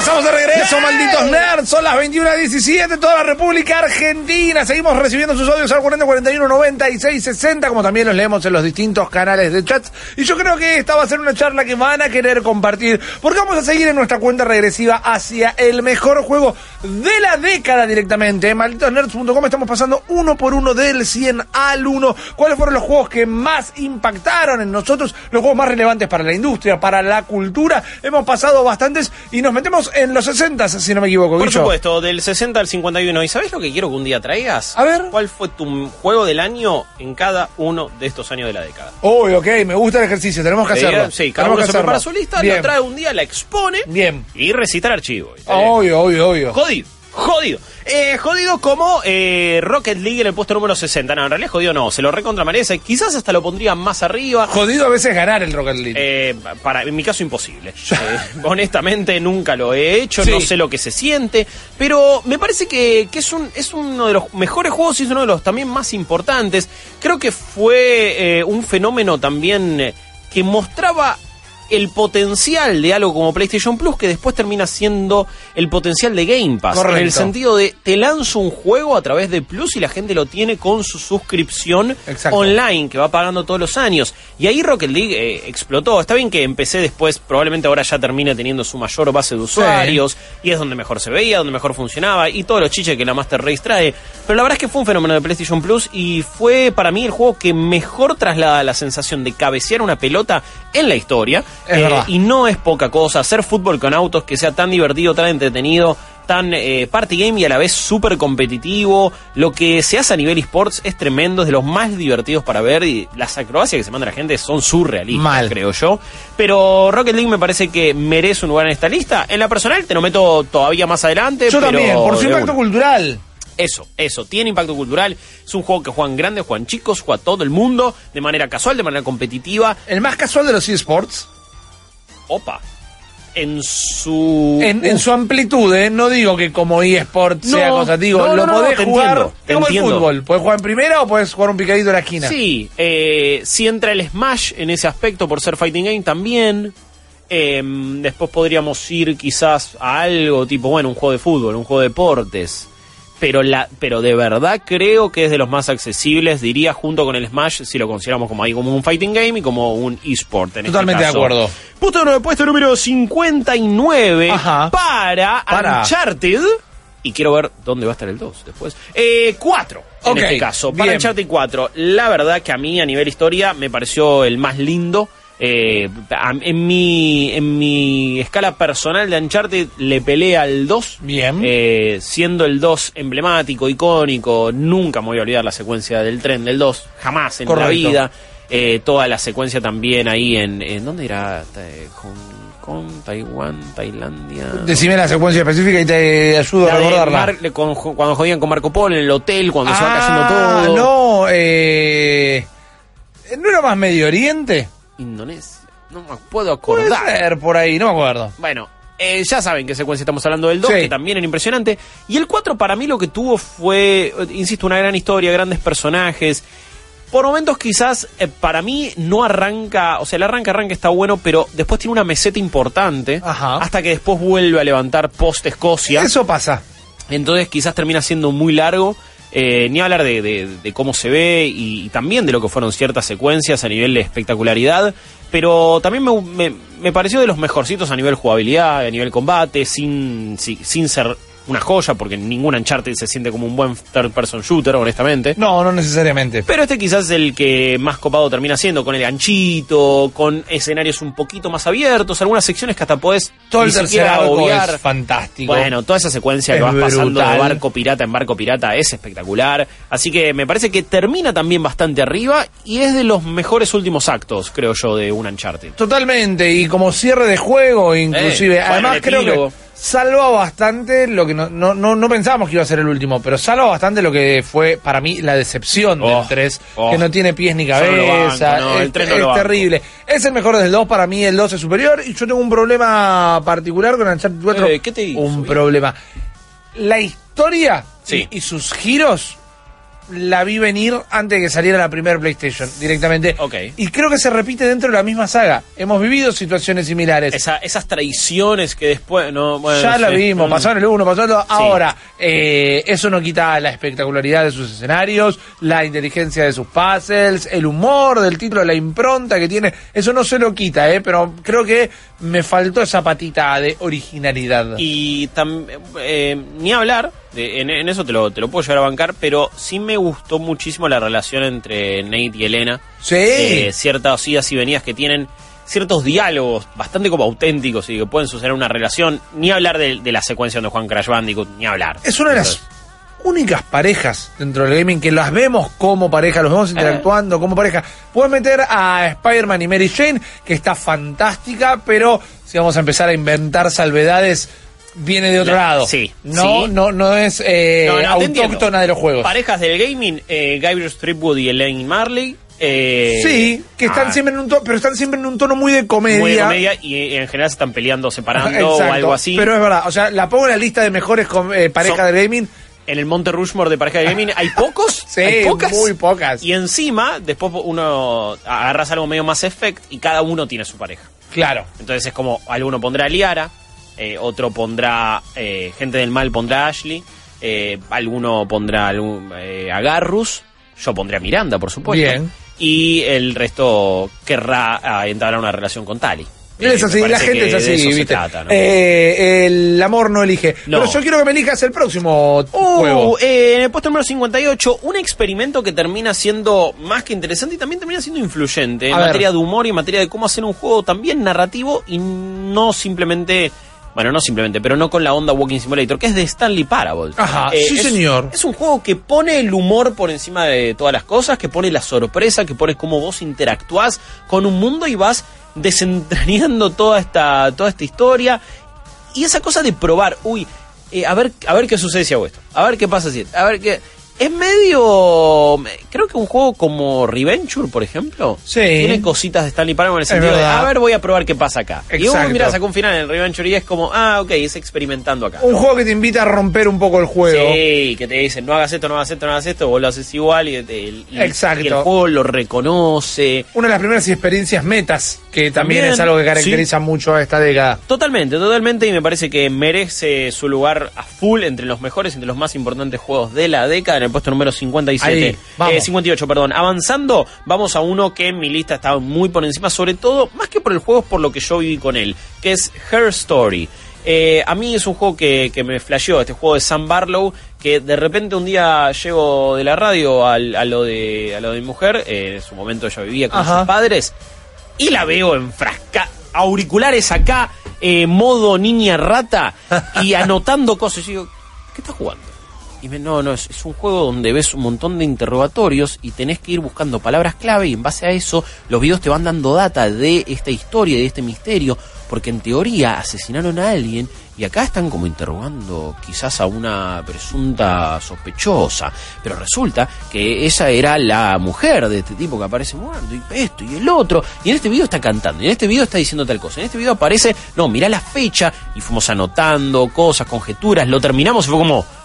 estamos de regreso, malditos nerds. Son las 21.17, toda la República Argentina. Seguimos recibiendo sus audios al 40 41 96 60, como también los leemos en los distintos canales de chats. Y yo creo que esta va a ser una charla que van a querer compartir, porque vamos a seguir en nuestra cuenta regresiva hacia el mejor juego de la década directamente. En malditosnerds.com estamos pasando uno por uno del 100 al 1. ¿Cuáles fueron los juegos que más impactaron en nosotros? Los juegos más relevantes para la industria, para la cultura. Hemos pasado bastantes y nos metemos en los 60, si no me equivoco. Por Guillo. supuesto, del 60 al 51. ¿Y sabes lo que quiero que un día traigas? A ver. ¿Cuál fue tu juego del año en cada uno de estos años de la década? Uy, ok, me gusta el ejercicio, tenemos que hacerlo. Sí, cada Tenemos uno que se prepara su lista, Bien. lo trae un día, la expone Bien. y recita el archivo. Obvio, obvio, obvio. Jodido, jodido. Eh, jodido como eh, Rocket League en el puesto número 60. No, en realidad jodido no, se lo recontra merece. Quizás hasta lo pondría más arriba. Jodido a veces ganar el Rocket League. Eh, para, en mi caso imposible. Eh, honestamente nunca lo he hecho, Sí. no sé lo que se siente, pero me parece que, que es, un, es uno de los mejores juegos y es uno de los también más importantes. Creo que fue eh, un fenómeno también eh, que mostraba el potencial de algo como PlayStation Plus que después termina siendo el potencial de Game Pass. Correcto. En el sentido de te lanzo un juego a través de Plus y la gente lo tiene con su suscripción Exacto. online que va pagando todos los años. Y ahí Rocket League eh, explotó. Está bien que empecé después, probablemente ahora ya termine teniendo su mayor base de usuarios y es donde mejor se veía, donde mejor funcionaba y todos los chiches que la Master Race trae. Pero la verdad es que fue un fenómeno de PlayStation Plus y fue para mí el juego que mejor traslada la sensación de cabecear una pelota en la historia. Es verdad. Y no es poca cosa. Hacer fútbol con autos que sea tan divertido, tan entretenido, tan eh, party game y a la vez súper competitivo. Lo que se hace a nivel esports es tremendo, es de los más divertidos para ver y las acrobacias que se manda la gente son surrealistas, Mal. creo yo. Pero Rocket League me parece que merece un lugar en esta lista. En la personal te lo meto todavía más adelante. Yo pero también, por su impacto cultural. Eso, eso, tiene impacto cultural. Es un juego que juegan grandes, juegan chicos, juega todo el mundo, de manera casual, de manera competitiva. El más casual de los eSports. Opa. En su. En, su amplitud, ¿eh? No digo que como eSport sea No, cosa. Digo, no, lo no, podés te jugar. entiendo, te el fútbol. Podés jugar en primera o podés jugar un picadito en la esquina. Sí, eh, si entra el Smash en ese aspecto por ser fighting game también. Eh, después podríamos ir quizás a algo tipo, bueno, un juego de fútbol, un juego de deportes. Pero, la, pero de verdad creo que es de los más accesibles, diría, junto con el Smash, si lo consideramos como ahí como un fighting game y como un esport. En este Totalmente de caso. acuerdo. Puesto, número- puesto número 59 Ajá. para, Para. Uncharted. Y quiero ver dónde va a estar el 2 después. Eh, 4 en este caso. Para bien. Uncharted 4. La verdad que a mí a nivel historia me pareció el más lindo. Eh, en, mi, en mi escala personal de Uncharted le pelea al 2. Bien. Eh, siendo el 2 emblemático, icónico, nunca me voy a olvidar la secuencia del tren del 2. Jamás en Correcto. la vida. Eh, toda la secuencia también ahí en... en ¿Dónde era? Eh, Hong Kong, Taiwán, Tailandia... Decime la secuencia específica y te ayudo La a recordarla. Mar- le- con- cuando jodían con Marco Polo en el hotel, cuando se va cayendo Ah, todo. No, eh. ¿No era más Medio Oriente? Indonesia. No me puedo Puede acordar. ser por ahí, no me acuerdo. Bueno, eh, ya saben qué secuencia estamos hablando del 2, Sí. que también era impresionante. Y el 4 para mí lo que tuvo fue, eh, insisto, una gran historia, grandes personajes. Por momentos quizás eh, para mí no arranca, o sea, el arranca arranca está bueno, pero después tiene una meseta importante, Ajá. hasta que después vuelve a levantar post Escocia. Eso pasa. Entonces quizás termina siendo muy largo. Eh, ni hablar de, de- cómo se ve y, también de lo que fueron ciertas secuencias a nivel de espectacularidad. Pero también me, me- me pareció de los mejorcitos a nivel jugabilidad, a nivel combate, sin, si- sin ser una joya, porque ningún Uncharted se siente como un buen third person shooter, honestamente. No, no necesariamente. Pero este quizás es el que más copado termina siendo, con el ganchito, con escenarios un poquito más abiertos, algunas secciones que hasta podés Todo el tercer arco es fantástico. Bueno, toda esa secuencia Es que vas pasando de barco pirata en barco pirata es espectacular. Así que me parece que termina también bastante arriba y es de los mejores últimos actos, creo yo, de un Uncharted. Totalmente, y como cierre de juego, inclusive. Eh, Además, creo que salva bastante lo que no, no, no, no pensábamos que iba a ser el último, pero salva bastante lo que fue para mí la decepción Oh, del 3, oh. que no tiene pies ni cabeza. banco, no, el es 3 no es terrible. Es el mejor del 2, para mí el 2 es superior, y yo tengo un problema particular con Uncharted 4. Eh, ¿qué te hizo, Un viejo? problema. La historia Sí. y, y sus giros la vi venir antes de que saliera la primera PlayStation directamente. Ok. Y creo que se repite dentro de la misma saga. Hemos vivido situaciones similares. Esa- esas traiciones que después. No, bueno, ya no la sé. vimos, Mm. pasó en el 1, pasó en el 2. Ahora, eh, eso no quita la espectacularidad de sus escenarios, la inteligencia de sus puzzles, el humor del título, la impronta que tiene. Eso no se lo quita, eh, pero creo que me faltó esa patita de originalidad. Y eh, ni hablar, de- en, en eso te lo, te lo puedo llegar a bancar, pero sí me gustó muchísimo la relación entre Nate y Elena. Sí. Eh, ciertas idas y venidas que tienen ciertos diálogos bastante como auténticos y que pueden suceder en una relación. Ni hablar de, de la secuencia donde Juan Crash Bandicoot, ni hablar. Es una de las únicas parejas dentro del gaming que las vemos como pareja, los vemos interactuando como pareja. Puedes meter a Spider-Man y Mary Jane, que está fantástica, pero si vamos a empezar a inventar salvedades, viene de otro La- lado. sí, No, sí. no, no es eh, no, no, te autóctona de los juegos. Parejas del gaming, eh, Gabriel Stripwood y Elaine Marley. eh, Sí, que están ah, siempre en un tono, pero están siempre en un tono muy de comedia. muy de comedia y eh, en general se están peleando, separando Exacto, o algo así. Pero es verdad, o sea, la pongo en la lista de mejores eh, parejas Son- del gaming. en el Monte Rushmore de pareja de gaming hay pocos, Sí, hay pocas, muy pocas. Y encima, después uno agarras algo medio más effect y cada uno tiene su pareja. Claro. Entonces es como, alguno pondrá a Liara, eh, otro pondrá, eh, gente del mal pondrá Ashley, eh, alguno pondrá algún- a Garrus, yo pondré a Miranda, por supuesto. Bien. Y el resto querrá ah, entablar una relación con Tali. Es así, la gente es así, ¿viste? trata, ¿no? Eh, el amor no elige. No. Pero yo quiero que me elijas el próximo Uh, juego. eh, en el puesto número 58, un experimento que termina siendo más que interesante y también termina siendo influyente en ver. materia de humor y en materia de cómo hacer un juego también narrativo y no simplemente. Bueno, no simplemente, pero no con la onda Walking Simulator, que es de Stanley Parable. Ajá, sí, es- señor. Es un juego que pone el humor por encima de todas las cosas, que pone la sorpresa, que pone cómo vos interactuás con un mundo y vas desentrañando toda esta, toda esta historia. Y esa cosa de probar, uy, eh, a ver a ver qué sucede si hago esto. A ver qué pasa si. A ver qué. Es medio. Creo que un juego como Reventure, por ejemplo. Sí. Tiene cositas de Stanley Parable en el sentido de. A ver, voy a probar qué pasa acá. Y uno, Exacto. mira, sacó un final en Reventure y es como. Ah, ok, es experimentando acá. Un juego que te invita a romper un poco el juego. Sí, que te dicen no hagas esto, no hagas esto, no hagas esto, vos lo haces igual y, te- y- y Exacto. el juego lo reconoce. Una de las primeras experiencias metas, que también, es algo que caracteriza mucho a esta década. Totalmente, totalmente, y me parece que merece su lugar a full entre los mejores, entre los más importantes juegos de la década, en el puesto número 57. Ahí. Eh, 58, perdón. Avanzando, vamos a uno que en mi lista estaba muy por encima, sobre todo, más que por el juego, es por lo que yo viví con él, que es Her Story. Eh, a mí es un juego que, que me flasheó, este juego de Sam Barlow, que de repente un día llego de la radio al- a, lo de, a lo de mi mujer, eh, en su momento ella vivía con Ajá. sus padres, y la veo enfrasca auriculares acá, eh, modo niña rata, y anotando cosas. Y yo digo, ¿qué estás jugando? Y me, no, no, es, un juego donde ves un montón de interrogatorios y tenés que ir buscando palabras clave y en base a eso los videos te van dando data de esta historia, de este misterio, porque en teoría asesinaron a alguien y acá están como interrogando quizás a una presunta sospechosa, pero resulta que esa era la mujer de este tipo que aparece muerto y esto y el otro, y en este video está cantando, y en este video está diciendo tal cosa, en este video aparece, no, mirá la fecha y fuimos anotando cosas, conjeturas, lo terminamos y fue como...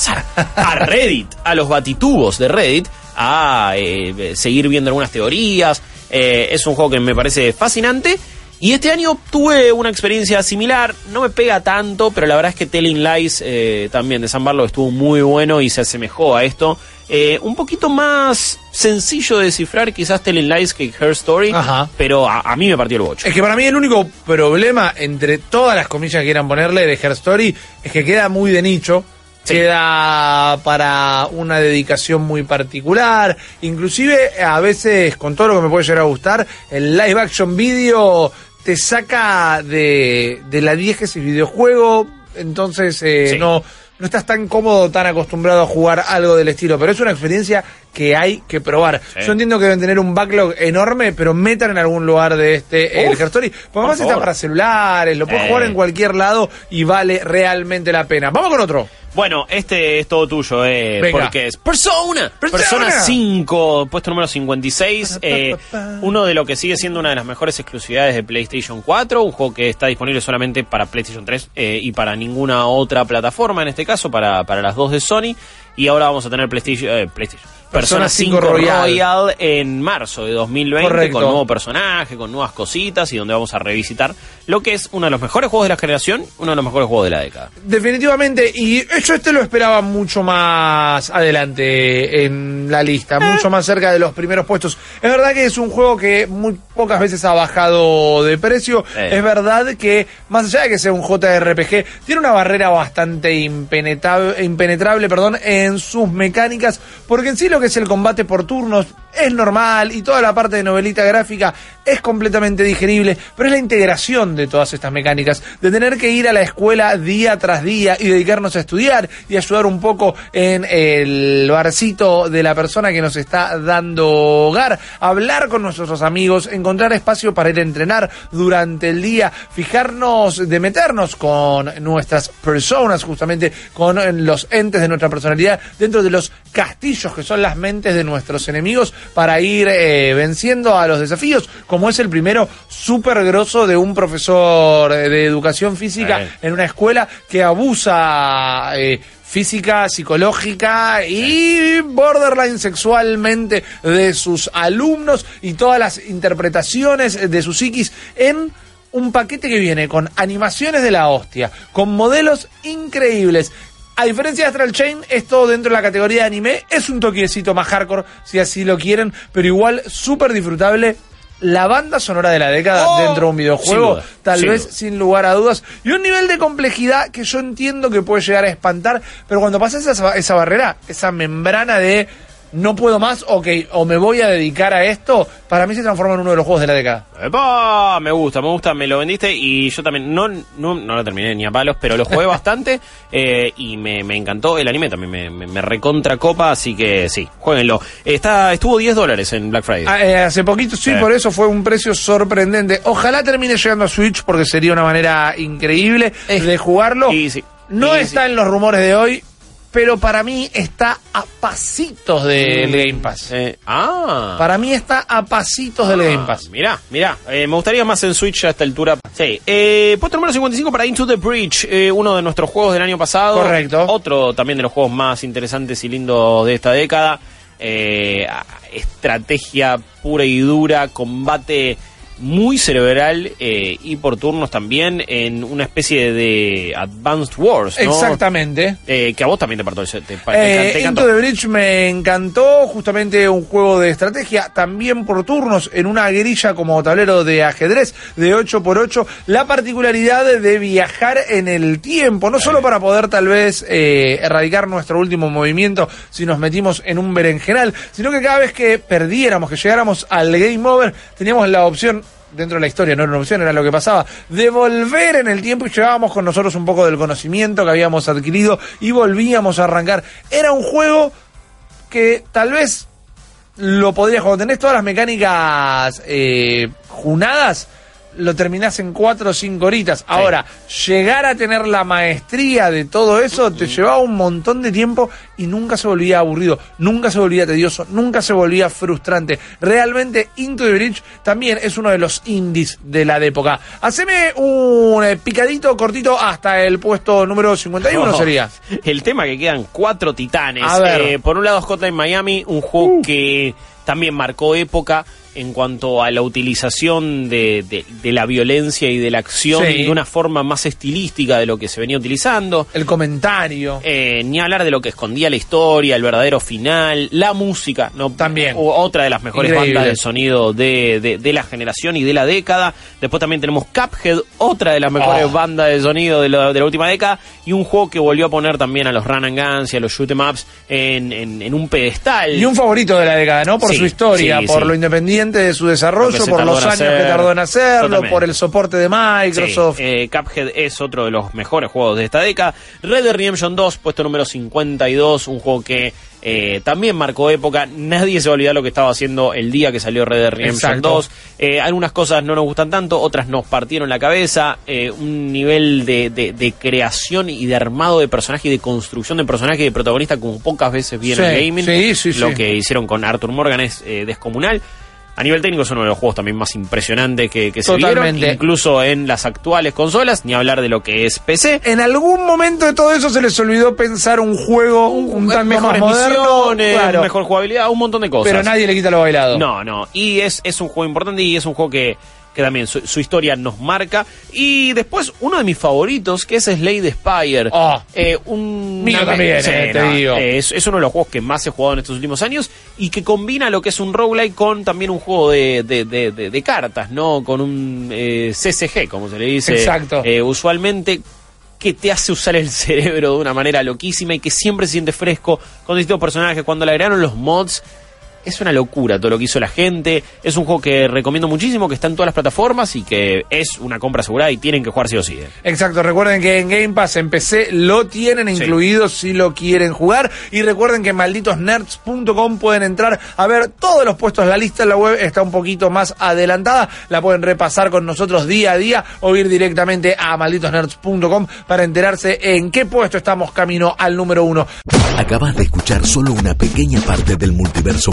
pasar? A Reddit, a los batitubos de Reddit, a eh, seguir viendo algunas teorías. Eh, es un juego que me parece fascinante. Y este año tuve una experiencia similar, no me pega tanto, pero la verdad es que Telling Lies eh, también de San Barlo estuvo muy bueno y se asemejó a esto. Eh, un poquito más sencillo de descifrar quizás Telling Lies que Her Story, Ajá. pero a, a mí me partió el bocho. Es que para mí el único problema entre todas las comillas que quieran ponerle de Her Story es que queda muy de nicho. Sí. Queda para una dedicación muy particular. Inclusive a veces, con todo lo que me puede llegar a gustar, el live action video te saca de, de la ese videojuego. Entonces eh, Sí. no, no estás tan cómodo, tan acostumbrado a jugar algo del estilo. Pero es una experiencia que hay que probar. Sí. Yo entiendo que deben tener un backlog enorme, pero metan en algún lugar de este el Uf, Her Story. Porque por además está para celulares, lo puedes Eh. jugar en cualquier lado y vale realmente la pena. Vamos con otro. Bueno, este es todo tuyo, eh, Venga. porque es Persona. Persona. Persona 5, puesto número 56. eh, uno de lo que sigue siendo una de las mejores exclusividades de PlayStation 4. Un juego que está disponible solamente para PlayStation 3 eh, y para ninguna otra plataforma, en este caso, para, para las dos de Sony. Y ahora vamos a tener PlayStation, eh, PlayStation Persona Persona 5 5 Royal. Royal. en marzo de 2020 Correcto. con nuevo personaje, con nuevas cositas y donde vamos a revisitar lo que es uno de los mejores juegos de la generación, uno de los mejores juegos de la década. Definitivamente, y yo este lo esperaba mucho más adelante en la lista, mucho más cerca de los primeros puestos. Es verdad que es un juego que muy pocas veces ha bajado de precio. Eh. Es verdad que, más allá de que sea un JRPG, tiene una barrera bastante impenetrable, impenetrable perdón, en sus mecánicas, porque en sí lo que es el combate por turnos es normal y toda la parte de novelita gráfica es completamente digerible, pero es la integración de todas estas mecánicas, de tener que ir a la escuela día tras día y dedicarnos a estudiar y ayudar un poco en el barcito de la persona que nos está dando hogar, hablar con nuestros amigos, encontrar espacio para ir a entrenar durante el día, fijarnos de meternos con nuestras personas, justamente con los entes de nuestra personalidad dentro de los castillos que son las mentes de nuestros enemigos para ir eh, venciendo a los desafíos, como es el primero súper grosso de un profesor de educación física Eh. en una escuela que abusa eh, física, psicológica y borderline sexualmente de sus alumnos y todas las interpretaciones de su psiquis en un paquete que viene con animaciones de la hostia, con modelos increíbles. A diferencia de Astral Chain, esto dentro de la categoría de anime es un toquecito más hardcore, si así lo quieren, pero igual súper disfrutable. La banda sonora de la década Oh, dentro de un videojuego, duda, tal sin vez duda. sin lugar a dudas, y un nivel de complejidad que yo entiendo que puede llegar a espantar, pero cuando pasas esa, esa barrera, esa membrana de no puedo más, ok, o me voy a dedicar a esto, para mí se transforma en uno de los juegos de la década. ¡Epa! Me gusta, me gusta, me lo vendiste y yo también no, no, no lo terminé ni a palos, pero lo jugué bastante eh, y me, me encantó. El anime también me, me, me recontra copa, así que sí, jueguenlo. Está, estuvo 10 dólares en Black Friday. Ah, eh, hace poquito, sí, por eso fue un precio sorprendente. Ojalá termine llegando a Switch porque sería una manera increíble de jugarlo. y sí, no y está sí. en los rumores de hoy, pero para mí está a pasitos del Mm, Game Pass. eh, ah. Para mí está a pasitos del Game Pass. Mirá, mirá, eh, me gustaría más en Switch a esta altura. Sí, eh, puesto número 55 para Into the Breach, eh, uno de nuestros juegos del año pasado. Correcto. Otro también de los juegos más interesantes y lindos de esta década. Eh, estrategia pura y dura, combate muy cerebral eh, y por turnos también en una especie de Advanced Wars, ¿no? Exactamente. Eh, que a vos también te partó, te, te, te Eh, encantó. Into the Bridge me encantó, justamente un juego de estrategia, también por turnos, en una grilla como tablero de ajedrez de 8x8, la particularidad de viajar en el tiempo, no solo para poder tal vez eh, erradicar nuestro último movimiento si nos metimos en un berenjenal, sino que cada vez que perdiéramos, que llegáramos al game over, teníamos la opción dentro de la historia, no era una opción, era lo que pasaba, de volver en el tiempo y llevábamos con nosotros un poco del conocimiento que habíamos adquirido y volvíamos a arrancar. Era un juego que tal vez lo podrías, cuando tenés todas las mecánicas eh, junadas, lo terminás en cuatro o cinco horitas. Ahora, llegar a tener la maestría de todo eso te llevaba un montón de tiempo y nunca se volvía aburrido, nunca se volvía tedioso, nunca se volvía frustrante. Realmente Into the Bridge también es uno de los indies de la época. Haceme un eh, picadito cortito hasta el puesto número 51 Oh, sería. El tema que quedan cuatro titanes. A ver. Uh. Eh, por un lado, Hotline Miami, un juego que también marcó época en cuanto a la utilización de, de- de la violencia y de la acción Sí. de una forma más estilística de lo que se venía utilizando. El comentario. Eh, ni hablar de lo que escondía la historia, el verdadero final, la música, ¿no? También. O- Otra de las mejores Increíble. bandas de sonido de, de- de la generación y de la década. Después también tenemos Cuphead, otra de las mejores Oh. bandas de sonido de la, de la última década. Y un juego que volvió a poner también a los Run and Guns y a los Shoot 'em Ups en, en- en un pedestal. Y un favorito de la década, ¿no? Por Sí, su historia, sí, por lo independiente de su Lo desarrollo, por los años hacer. que tardó en hacerlo, Totalmente. por el soporte de Microsoft. Sí, eh, Cuphead es otro de los mejores juegos de esta década. Red Dead Redemption 2, puesto número 52, un juego que eh, también marcó época. Nadie se va a olvidar lo que estaba haciendo el día que salió Red Dead Redemption Exacto. 2. Eh, algunas cosas no nos gustan tanto, otras nos partieron la cabeza. Eh, un nivel de, de- de creación y de armado de personaje y de construcción de personaje y de protagonista como pocas veces vi en Sí, el gaming. sí, sí, lo que hicieron con Arthur Morgan es descomunal. A nivel técnico es uno de los juegos también más impresionantes que, que se vieron, incluso en las actuales consolas, ni hablar de lo que es PC. En algún momento de todo eso se les olvidó pensar un juego un, un más mejores moderno, misiones, claro, mejor jugabilidad, un montón de cosas. pero nadie le quita lo bailado. No, no. Y es, es un juego importante y es un juego que, que también su, su historia nos marca. Y después, uno de mis favoritos, que es Slade Spire. Oh. Eh, un, Mío también, eh, te digo. eh, es, es uno de los juegos que más he jugado en estos últimos años y que combina lo que es un roguelike con también un juego de, de, de- de- de cartas, ¿no? Con un eh, CCG, como se le dice. Exacto. Usualmente que te hace usar el cerebro de una manera loquísima y que siempre se siente fresco con distintos personajes. Cuando le agregaron los mods, es una locura todo lo que hizo la gente. Es un juego que recomiendo muchísimo, que está en todas las plataformas y que es una compra asegurada y tienen que jugar sí o sí. eh. Exacto, recuerden que en Game Pass en PC lo tienen Sí. incluido si lo quieren jugar. Y recuerden que en malditosnerds.com pueden entrar a ver todos los puestos. La lista en la web está un poquito más adelantada. La pueden repasar con nosotros día a día o ir directamente a malditosnerds.com para enterarse en qué puesto estamos camino al número uno. Acabas de escuchar solo una pequeña parte del multiverso